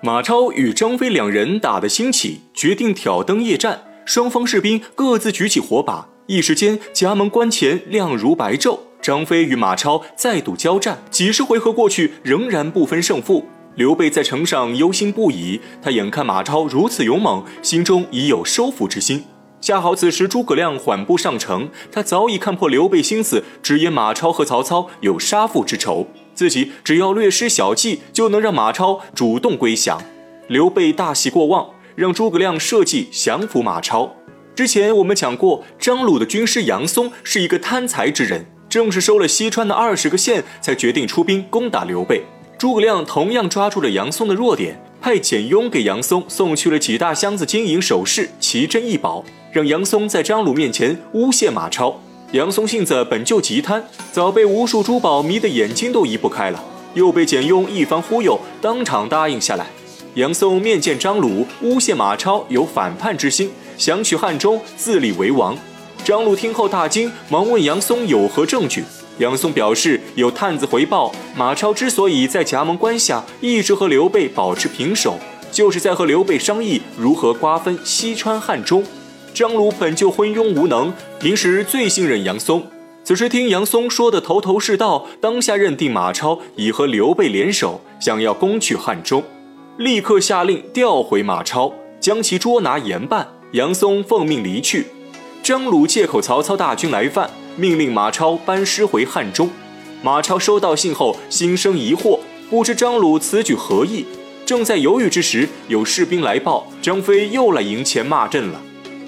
马超与张飞两人打得兴起，决定挑灯夜战。双方士兵各自举起火把，一时间夹门关前亮如白昼。张飞与马超再度交战，几十回合过去，仍然不分胜负。刘备在城上忧心不已，他眼看马超如此勇猛，心中已有收服之心。恰好此时诸葛亮缓步上城，他早已看破刘备心思，直言马超和曹操有杀父之仇，自己只要略施小计，就能让马超主动归降。刘备大喜过望，让诸葛亮设计降服马超。之前我们讲过，张鲁的军师杨松是一个贪财之人，正是收了西川的二十个县，才决定出兵攻打刘备。诸葛亮同样抓住了杨松的弱点，派简雍给杨松送去了几大箱子金银首饰、奇珍异宝，让杨松在张鲁面前诬陷马超。杨松性子本就极贪，早被无数珠宝迷得眼睛都移不开了，又被简雍一番忽悠，当场答应下来。杨松面见张鲁，诬陷马超有反叛之心，想取汉中自立为王。张鲁听后大惊，忙问杨松有何证据。杨松表示，有探子回报，马超之所以在葭萌关下一直和刘备保持平手，就是在和刘备商议如何瓜分西川汉中。张鲁本就昏庸无能，平时最信任杨松，此时听杨松说的头头是道，当下认定马超已和刘备联手，想要攻取汉中，立刻下令调回马超，将其捉拿严办。杨松奉命离去，张鲁借口曹操大军来犯。命令马超班师回汉中。马超收到信后，心生疑惑，不知张鲁此举何意。正在犹豫之时，有士兵来报，张飞又来营前骂阵了。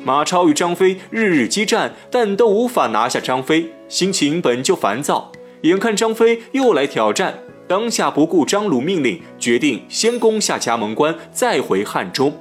马超与张飞日日激战，但都无法拿下张飞，心情本就烦躁。眼看张飞又来挑战，当下不顾张鲁命令，决定先攻下葭萌关，再回汉中。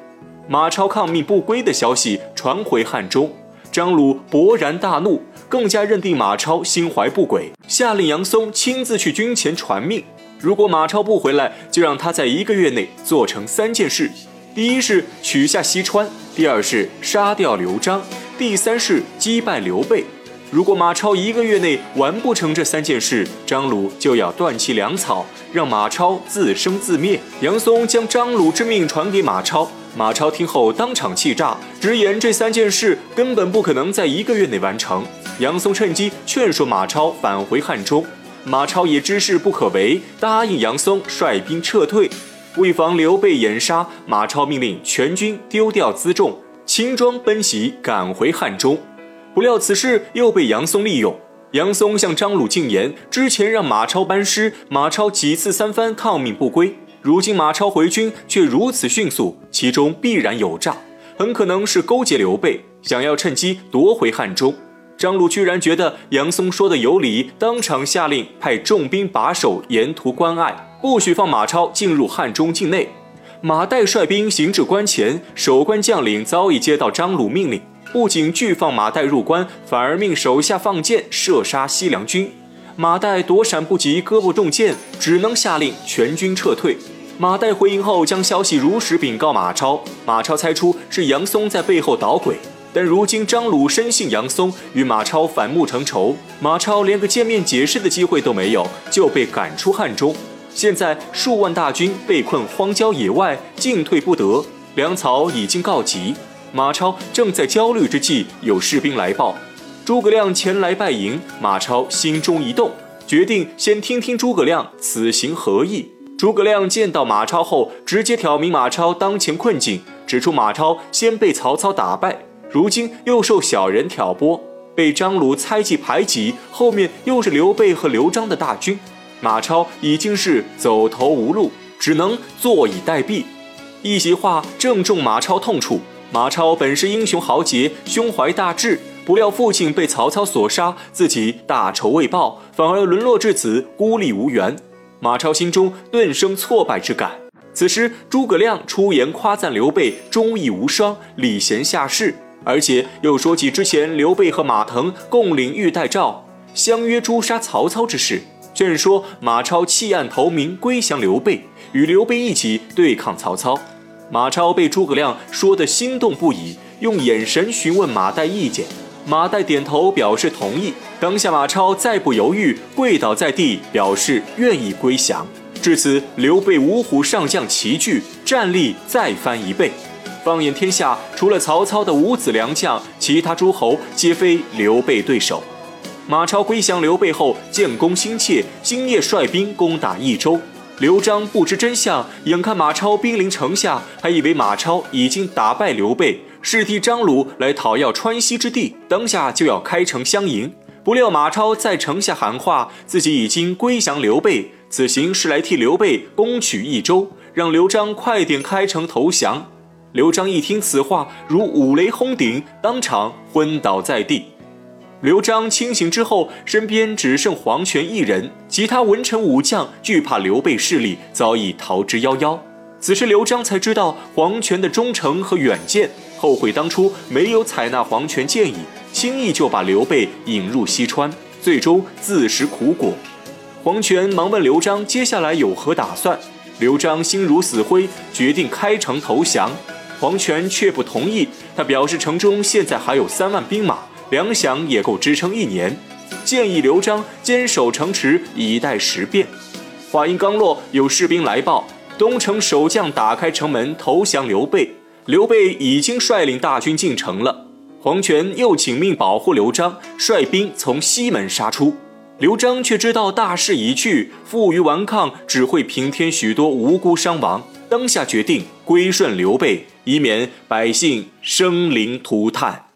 马超抗命不归的消息传回汉中，张鲁勃然大怒。更加认定马超心怀不轨，下令杨松亲自去军前传命。如果马超不回来，就让他在一个月内做成三件事：第一是取下西川，第二是杀掉刘璋，第三是击败刘备。如果马超一个月内完不成这三件事，张鲁就要断其粮草，让马超自生自灭。杨松将张鲁之命传给马超，马超听后当场气炸，直言这三件事根本不可能在一个月内完成。杨松趁机劝说马超返回汉中，马超也知事不可为，答应杨松率兵撤退。为防刘备掩杀，马超命令全军丢掉辎重，轻装奔袭，赶回汉中。不料此事又被杨松利用。杨松向张鲁进言，之前让马超班师，马超几次三番抗命不归，如今马超回军却如此迅速，其中必然有诈，很可能是勾结刘备，想要趁机夺回汉中。张鲁居然觉得杨松说的有理，当场下令派重兵把守沿途关隘，不许放马超进入汉中境内。马岱率兵行至关前，守关将领早已接到张鲁命令，不仅拒放马岱入关，反而命手下放箭射杀西凉军。马岱躲闪不及，胳膊中箭，只能下令全军撤退。马岱回营后，将消息如实禀告马超，马超猜出是杨松在背后捣鬼。但如今张鲁深信杨松与马超反目成仇，马超连个见面解释的机会都没有，就被赶出汉中。现在数万大军被困荒郊野外，进退不得，粮草已经告急。马超正在焦虑之际，有士兵来报，诸葛亮前来拜迎。马超心中一动，决定先听听诸葛亮此行何意。诸葛亮见到马超后，直接挑明马超当前困境，指出马超先被曹操打败。如今又受小人挑拨，被张鲁猜忌排挤，后面又是刘备和刘璋的大军，马超已经是走投无路，只能坐以待毙。一席话正中马超痛处。马超本是英雄豪杰，胸怀大志，不料父亲被曹操所杀，自己大仇未报，反而沦落至此，孤立无援。马超心中顿生挫败之感。此时诸葛亮出言夸赞刘备忠义无双，礼贤下士。而且又说起之前刘备和马腾共领玉带诏，相约诛杀曹操之事，劝说马超弃暗投明，归降刘备，与刘备一起对抗曹操。马超被诸葛亮说得心动不已，用眼神询问马岱意见，马岱点头表示同意。当下马超再不犹豫，跪倒在地，表示愿意归降。至此，刘备五虎上将齐聚，战力再翻一倍。放眼天下，除了曹操的五子良将，其他诸侯皆非刘备对手。马超归降刘备后，建功心切，今夜率兵攻打益州。刘璋不知真相，眼看马超兵临城下，还以为马超已经打败刘备，是替张鲁来讨要川西之地，当下就要开城相迎。不料马超在城下喊话，自己已经归降刘备，此行是来替刘备攻取益州，让刘璋快点开城投降。刘璋一听此话，如五雷轰顶，当场昏倒在地。刘璋清醒之后，身边只剩黄权一人，其他文臣武将惧怕刘备势力，早已逃之夭夭。此时刘璋才知道黄权的忠诚和远见，后悔当初没有采纳黄权建议，轻易就把刘备引入西川，最终自食苦果。黄权忙问刘璋接下来有何打算，刘璋心如死灰，决定开城投降。黄权却不同意，他表示城中现在还有三万兵马，粮饷也够支撑一年，建议刘璋坚守城池以待时变。话音刚落，有士兵来报，东城守将打开城门投降刘备，刘备已经率领大军进城了。黄权又请命保护刘璋，率兵从西门杀出。刘璋却知道大势已去，负隅顽抗只会平添许多无辜伤亡，当下决定归顺刘备。以免百姓生灵涂炭。